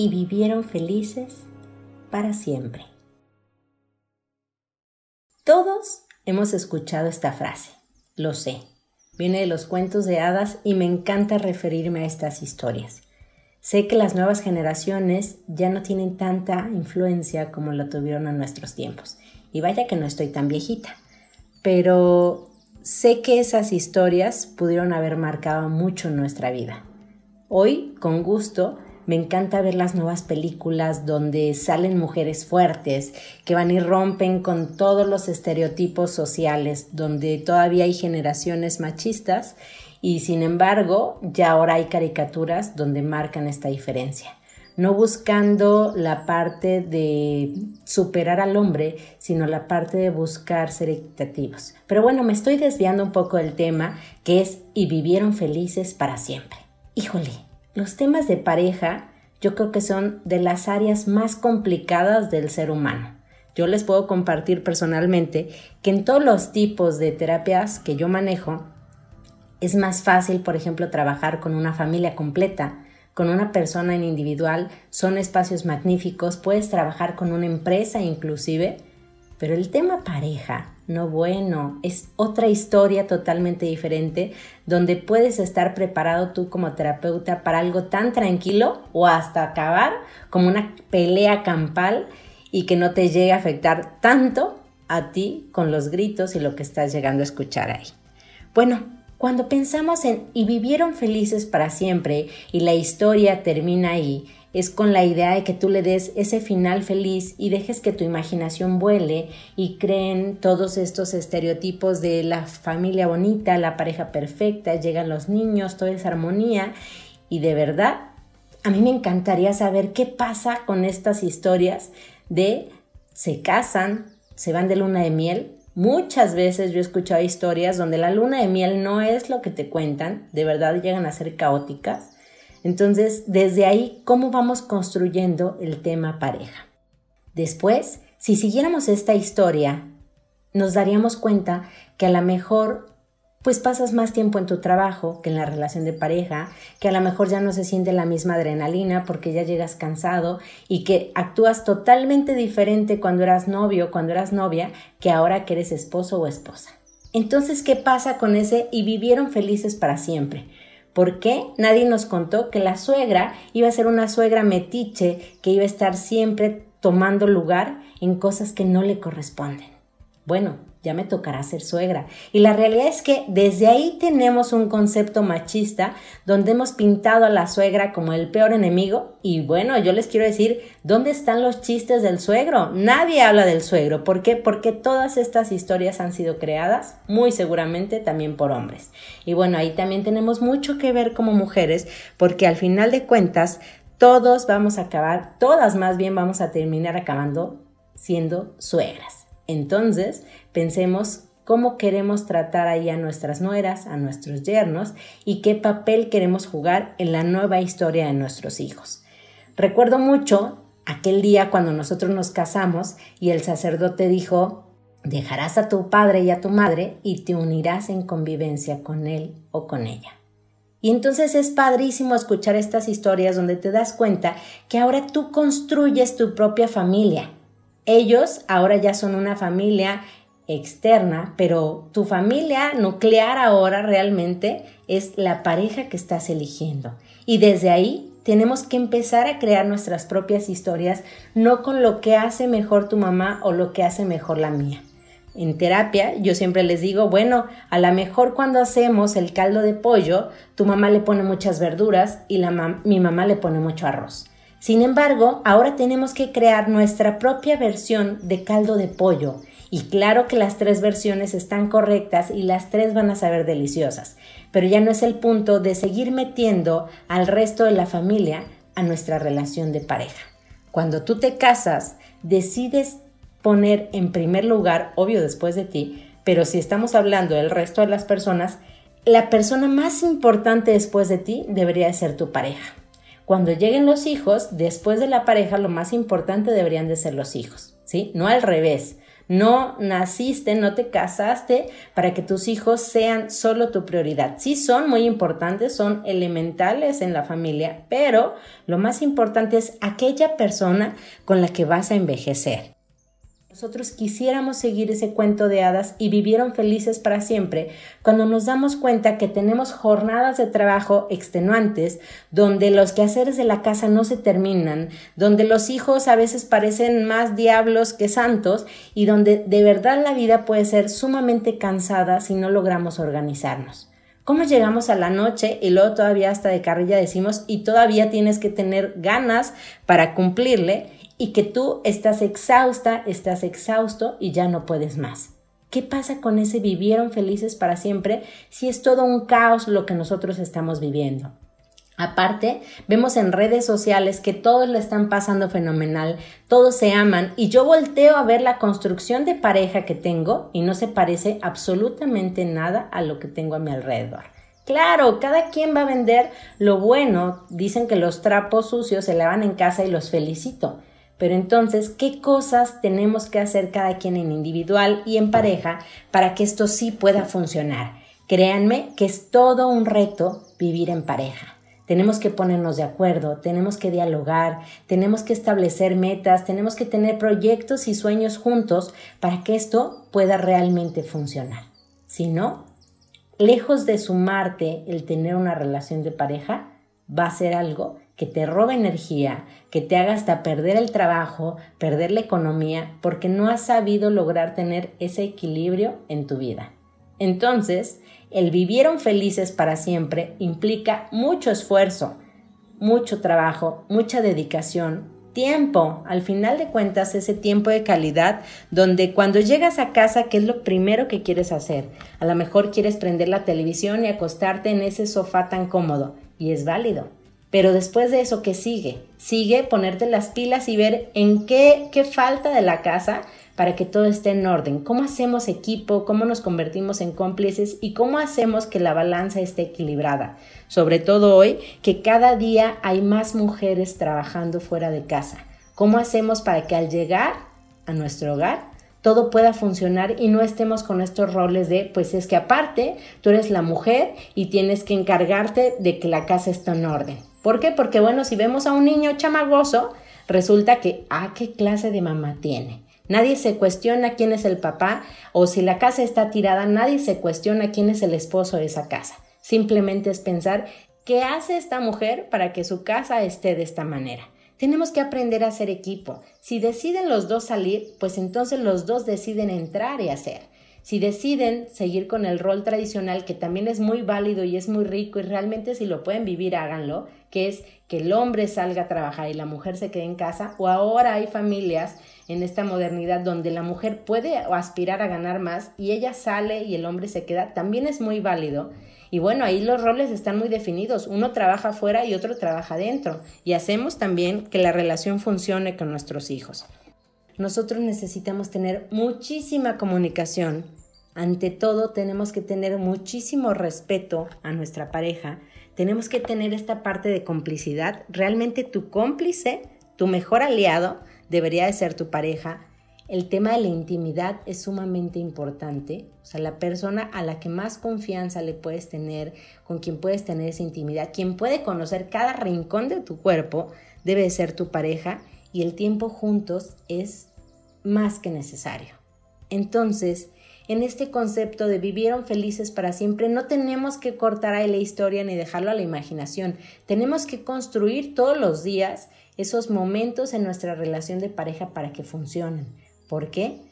y vivieron felices para siempre. Todos hemos escuchado esta frase, lo sé. Viene de los cuentos de hadas y me encanta referirme a estas historias. Sé que las nuevas generaciones ya no tienen tanta influencia como lo tuvieron en nuestros tiempos. Y vaya que no estoy tan viejita. Pero sé que esas historias pudieron haber marcado mucho nuestra vida. Hoy, con gusto, me encanta ver las nuevas películas donde salen mujeres fuertes, que van y rompen con todos los estereotipos sociales, donde todavía hay generaciones machistas y sin embargo ya ahora hay caricaturas donde marcan esta diferencia. No buscando la parte de superar al hombre, sino la parte de buscar ser equitativos. Pero bueno, me estoy desviando un poco del tema que es y vivieron felices para siempre. Híjole, los temas de pareja yo creo que son de las áreas más complicadas del ser humano. Yo les puedo compartir personalmente que en todos los tipos de terapias que yo manejo, es más fácil, por ejemplo, trabajar con una familia completa, con una persona en individual, son espacios magníficos, puedes trabajar con una empresa inclusive, pero el tema pareja, no bueno, es otra historia totalmente diferente donde puedes estar preparado tú como terapeuta para algo tan tranquilo o hasta acabar como una pelea campal y que no te llegue a afectar tanto a ti con los gritos y lo que estás llegando a escuchar ahí. Bueno, cuando pensamos en y vivieron felices para siempre y la historia termina ahí, es con la idea de que tú le des ese final feliz y dejes que tu imaginación vuele y creen todos estos estereotipos de la familia bonita, la pareja perfecta, llegan los niños, toda esa armonía y de verdad a mí me encantaría saber qué pasa con estas historias de se casan, se van de luna de miel. Muchas veces yo he escuchado historias donde la luna de miel no es lo que te cuentan, de verdad llegan a ser caóticas entonces, desde ahí, ¿cómo vamos construyendo el tema pareja? Después, si siguiéramos esta historia, nos daríamos cuenta que a lo mejor pues pasas más tiempo en tu trabajo que en la relación de pareja, que a lo mejor ya no se siente la misma adrenalina porque ya llegas cansado y que actúas totalmente diferente cuando eras novio, cuando eras novia, que ahora que eres esposo o esposa. Entonces, ¿qué pasa con ese y vivieron felices para siempre? ¿Por qué? Nadie nos contó que la suegra iba a ser una suegra metiche que iba a estar siempre tomando lugar en cosas que no le corresponden. Bueno, ya me tocará ser suegra. Y la realidad es que desde ahí tenemos un concepto machista donde hemos pintado a la suegra como el peor enemigo. Y bueno, yo les quiero decir, ¿dónde están los chistes del suegro? Nadie habla del suegro. ¿Por qué? Porque todas estas historias han sido creadas muy seguramente también por hombres. Y bueno, ahí también tenemos mucho que ver como mujeres porque al final de cuentas todos vamos a acabar, todas más bien vamos a terminar acabando siendo suegras. Entonces, pensemos cómo queremos tratar ahí a nuestras nueras, a nuestros yernos y qué papel queremos jugar en la nueva historia de nuestros hijos. Recuerdo mucho aquel día cuando nosotros nos casamos y el sacerdote dijo, dejarás a tu padre y a tu madre y te unirás en convivencia con él o con ella. Y entonces es padrísimo escuchar estas historias donde te das cuenta que ahora tú construyes tu propia familia ellos ahora ya son una familia externa, pero tu familia nuclear ahora realmente es la pareja que estás eligiendo. Y desde ahí tenemos que empezar a crear nuestras propias historias, no con lo que hace mejor tu mamá o lo que hace mejor la mía. En terapia yo siempre les digo, bueno, a lo mejor cuando hacemos el caldo de pollo, tu mamá le pone muchas verduras y mi mamá le pone mucho arroz. Sin embargo, ahora tenemos que crear nuestra propia versión de caldo de pollo. Y claro que las tres versiones están correctas y las tres van a saber deliciosas, pero ya no es el punto de seguir metiendo al resto de la familia a nuestra relación de pareja. Cuando tú te casas, decides poner en primer lugar, obvio después de ti, pero si estamos hablando del resto de las personas, la persona más importante después de ti debería ser tu pareja. Cuando lleguen los hijos, después de la pareja, lo más importante deberían de ser los hijos, ¿sí? No al revés. No naciste, no te casaste para que tus hijos sean solo tu prioridad. Sí son muy importantes, son elementales en la familia, pero lo más importante es aquella persona con la que vas a envejecer. Nosotros quisiéramos seguir ese cuento de hadas y vivieron felices para siempre cuando nos damos cuenta que tenemos jornadas de trabajo extenuantes, donde los quehaceres de la casa no se terminan, donde los hijos a veces parecen más diablos que santos y donde de verdad la vida puede ser sumamente cansada si no logramos organizarnos. ¿Cómo llegamos a la noche y luego todavía hasta de carrilla decimos y todavía tienes que tener ganas para cumplirle? Y que tú estás exhausta, estás exhausto y ya no puedes más. ¿Qué pasa con ese vivieron felices para siempre si es todo un caos lo que nosotros estamos viviendo? Aparte, vemos en redes sociales que todos le están pasando fenomenal, todos se aman y yo volteo a ver la construcción de pareja que tengo y no se parece absolutamente nada a lo que tengo a mi alrededor. Claro, cada quien va a vender lo bueno, dicen que los trapos sucios se lavan en casa y los felicito. Pero entonces, ¿qué cosas tenemos que hacer cada quien en individual y en pareja para que esto sí pueda funcionar? Créanme que es todo un reto vivir en pareja. Tenemos que ponernos de acuerdo, tenemos que dialogar, tenemos que establecer metas, tenemos que tener proyectos y sueños juntos para que esto pueda realmente funcionar. Si no, lejos de sumarte el tener una relación de pareja, va a ser algo que te roba energía, que te haga hasta perder el trabajo, perder la economía, porque no has sabido lograr tener ese equilibrio en tu vida. Entonces, el vivieron felices para siempre implica mucho esfuerzo, mucho trabajo, mucha dedicación, tiempo. Al final de cuentas, ese tiempo de calidad donde cuando llegas a casa, ¿qué es lo primero que quieres hacer? A lo mejor quieres prender la televisión y acostarte en ese sofá tan cómodo, y es válido pero después de eso, ¿qué sigue? Sigue ponerte las pilas y ver en qué, qué falta de la casa para que todo esté en orden. ¿Cómo hacemos equipo? ¿Cómo nos convertimos en cómplices? ¿Y cómo hacemos que la balanza esté equilibrada? Sobre todo hoy, que cada día hay más mujeres trabajando fuera de casa. ¿Cómo hacemos para que al llegar a nuestro hogar todo pueda funcionar y no estemos con estos roles de, pues es que aparte, tú eres la mujer y tienes que encargarte de que la casa esté en orden. ¿Por qué? Porque bueno, si vemos a un niño chamagoso, resulta que, ah, ¿qué clase de mamá tiene? Nadie se cuestiona quién es el papá o si la casa está tirada, nadie se cuestiona quién es el esposo de esa casa. Simplemente es pensar qué hace esta mujer para que su casa esté de esta manera. Tenemos que aprender a ser equipo. Si deciden los dos salir, pues entonces los dos deciden entrar y hacer. Si deciden seguir con el rol tradicional, que también es muy válido y es muy rico y realmente si lo pueden vivir, háganlo, que es que el hombre salga a trabajar y la mujer se quede en casa, o ahora hay familias en esta modernidad donde la mujer puede aspirar a ganar más y ella sale y el hombre se queda, también es muy válido. Y bueno, ahí los roles están muy definidos. Uno trabaja afuera y otro trabaja dentro. Y hacemos también que la relación funcione con nuestros hijos. Nosotros necesitamos tener muchísima comunicación. Ante todo, tenemos que tener muchísimo respeto a nuestra pareja tenemos que tener esta parte de complicidad. Realmente tu cómplice, tu mejor aliado, debería de ser tu pareja. El tema de la intimidad es sumamente importante. O sea, la persona a la que más confianza le puedes tener, con quien puedes tener esa intimidad, quien puede conocer cada rincón de tu cuerpo, debe de ser tu pareja y el tiempo juntos es más que necesario. Entonces, en este concepto de vivieron felices para siempre, no tenemos que cortar ahí la historia ni dejarlo a la imaginación. Tenemos que construir todos los días esos momentos en nuestra relación de pareja para que funcionen. ¿Por qué?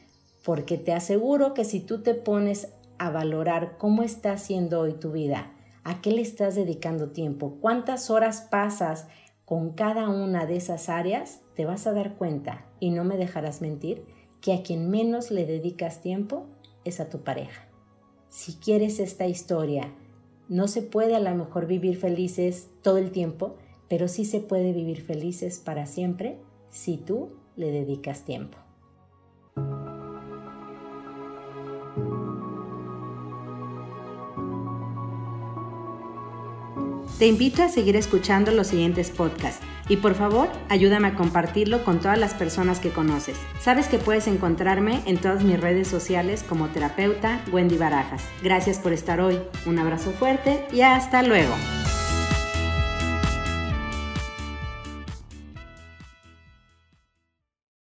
Porque te aseguro que si tú te pones a valorar cómo está siendo hoy tu vida, a qué le estás dedicando tiempo, cuántas horas pasas con cada una de esas áreas, te vas a dar cuenta, y no me dejarás mentir, que a quien menos le dedicas tiempo es a tu pareja. Si quieres esta historia, no se puede a lo mejor vivir felices todo el tiempo, pero sí se puede vivir felices para siempre si tú le dedicas tiempo. Te invito a seguir escuchando los siguientes podcasts y por favor ayúdame a compartirlo con todas las personas que conoces. Sabes que puedes encontrarme en todas mis redes sociales como terapeuta Wendy Barajas. Gracias por estar hoy, un abrazo fuerte y hasta luego.